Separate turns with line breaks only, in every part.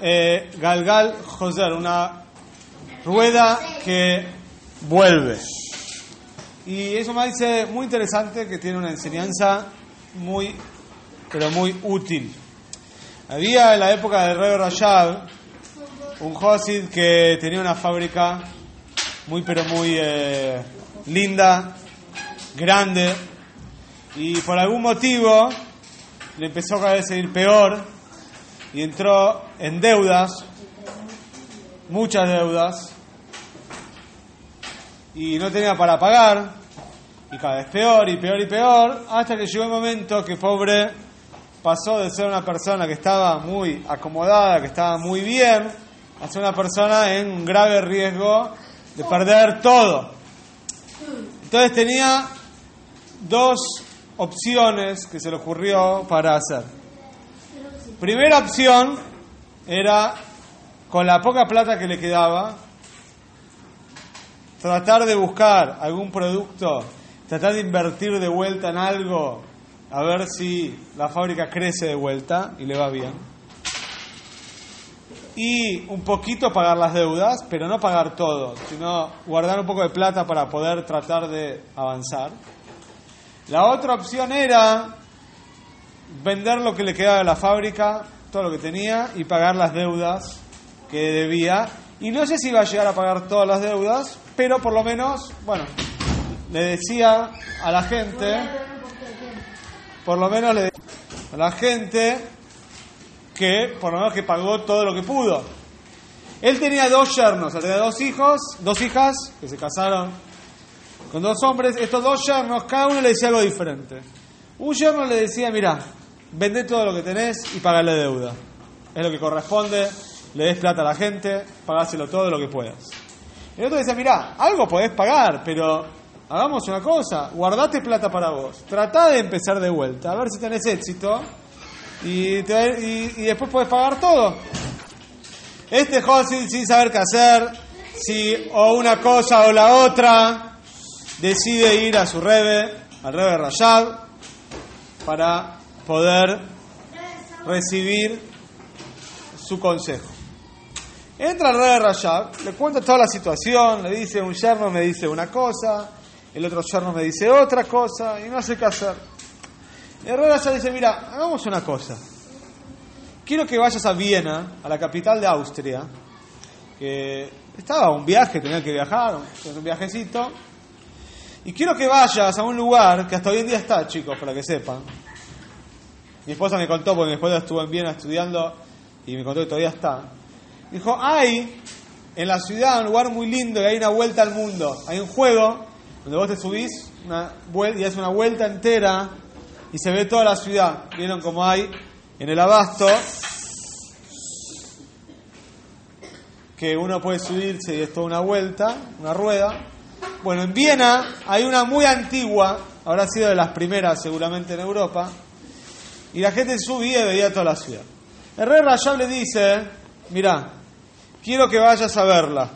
eh, Galgal Joser, una rueda que vuelve. Y es un maíz muy interesante que tiene una enseñanza muy, pero muy útil. Había en la época del rey Rashab un Josid que tenía una fábrica muy, pero muy eh, linda, grande, y por algún motivo le empezó a ir peor y entró en deudas, muchas deudas, y no tenía para pagar, y cada vez peor y peor y peor, hasta que llegó el momento que pobre pasó de ser una persona que estaba muy acomodada, que estaba muy bien, a ser una persona en grave riesgo de perder todo. Entonces tenía dos opciones que se le ocurrió para hacer. Primera opción era, con la poca plata que le quedaba, tratar de buscar algún producto, tratar de invertir de vuelta en algo, a ver si la fábrica crece de vuelta y le va bien. Y un poquito pagar las deudas, pero no pagar todo, sino guardar un poco de plata para poder tratar de avanzar. La otra opción era vender lo que le quedaba de la fábrica, todo lo que tenía, y pagar las deudas que debía. Y no sé si iba a llegar a pagar todas las deudas, pero por lo menos, bueno, le decía a la gente, por lo menos le decía a la gente que por lo menos que pagó todo lo que pudo. Él tenía dos yernos, tenía dos hijos, dos hijas que se casaron con dos hombres. Estos dos yernos, cada uno le decía algo diferente. Un yerno le decía, mira, vende todo lo que tenés y pagale deuda. Es lo que corresponde, le des plata a la gente, pagáselo todo lo que puedas. El otro decía, mira, algo podés pagar, pero hagamos una cosa, guardate plata para vos, tratá de empezar de vuelta, a ver si tenés éxito y, y, después podés pagar todo. Este joven sin saber qué hacer, si o una cosa o la otra, decide ir a su rebe, al rebe Rayab, para poder recibir su consejo. Entra el rebe Rayab, le cuenta toda la situación, le dice un yerno me dice una cosa, el otro yerno me dice otra cosa, y no sé qué hacer. El rey Rayab dice, mira, hagamos una cosa. Quiero que vayas a Viena, a la capital de Austria, que estaba un viaje, tenía que viajar, un viajecito, y quiero que vayas a un lugar que hasta hoy en día está, chicos, para que sepan. Mi esposa me contó, porque mi esposa estuvo en Viena estudiando y me contó que todavía está. Dijo, hay en la ciudad un lugar muy lindo y hay una vuelta al mundo. Hay un juego donde vos te subís y haces una vuelta entera y se ve toda la ciudad. ¿Vieron cómo hay en el abasto? Que uno puede subirse y es toda una vuelta, una rueda. Bueno, en Viena hay una muy antigua, habrá sido de las primeras seguramente en Europa, y la gente subía y veía toda la ciudad. El rey Rayab le dice, mira, quiero que vayas a verla.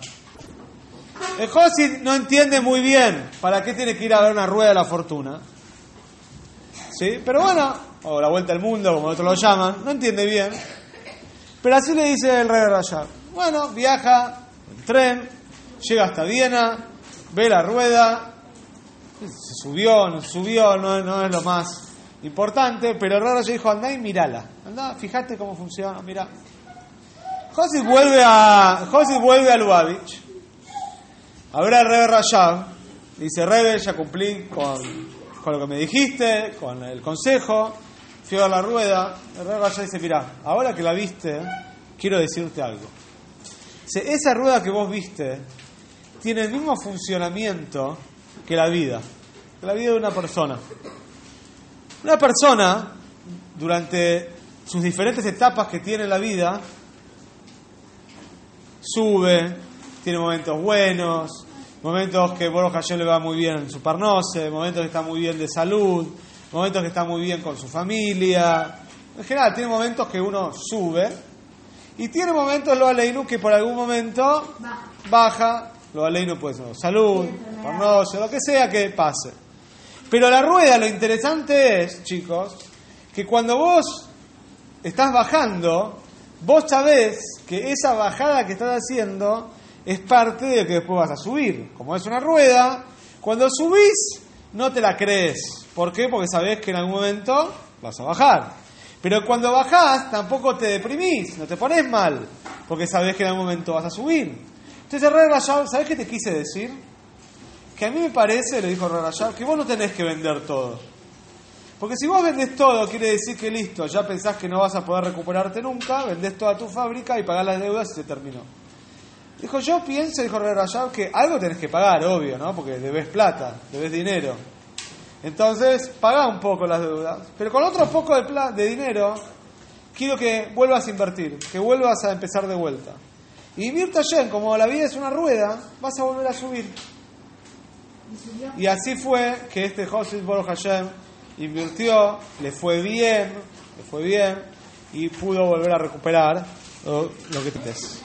El Josid no entiende muy bien para qué tiene que ir a ver una rueda de la fortuna. ¿Sí? Pero bueno, o la vuelta al mundo, como otros lo llaman, no entiende bien. Pero así le dice el rey Rayab. Bueno, viaja en tren, llega hasta Viena, ve la rueda, se subió, no subió, no es lo más importante, pero el rey Rayab dijo, andá y mirala, andá, fíjate cómo funciona, mira. José vuelve a, José vuelve a Lubavitch, a ver al rey Rayab, dice, Rebe, ya cumplí con con lo que me dijiste, con el consejo, fui a la rueda, el rey Raya dice, mira, ahora que la viste, quiero decirte algo. esa rueda que vos viste tiene el mismo funcionamiento que la vida, que la vida de una persona. Una persona, durante sus diferentes etapas que tiene la vida, sube, tiene momentos buenos, momentos que Boros Hashem le va muy bien en su parnose, momentos que está muy bien de salud, momentos que está muy bien con su familia. En general, tiene momentos que uno sube y tiene momentos lo aleinu que por algún momento baja, lo aleinu puede ser salud, parnose, lo que sea que pase. Pero la rueda, lo interesante es, chicos, que cuando vos estás bajando, vos sabés que esa bajada que estás haciendo es parte de que después vas a subir. Como es una rueda, cuando subís no te la crees. ¿Por qué? Porque sabés que en algún momento vas a bajar. Pero cuando bajás tampoco te deprimís, no te pones mal, porque sabés que en algún momento vas a subir. Entonces, ¿sabés qué te quise decir? Que a mí me parece, le dijo Rarayab, que vos no tenés que vender todo. Porque si vos vendés todo, quiere decir que listo, ya pensás que no vas a poder recuperarte nunca, vendés toda tu fábrica y pagás las deudas y se terminó. Dijo, yo pienso, dijo Rarayab, que algo tenés que pagar, obvio, ¿no? Porque debes plata, debes dinero. Entonces, pagá un poco las deudas. Pero con otro poco de, de dinero, quiero que vuelvas a invertir, que vuelvas a empezar de vuelta. Y Mirta Yen, como la vida es una rueda, vas a volver a subir. Y así fue que este José Boro Hashem invirtió, le fue bien, le fue bien y pudo volver a recuperar lo, que tienes.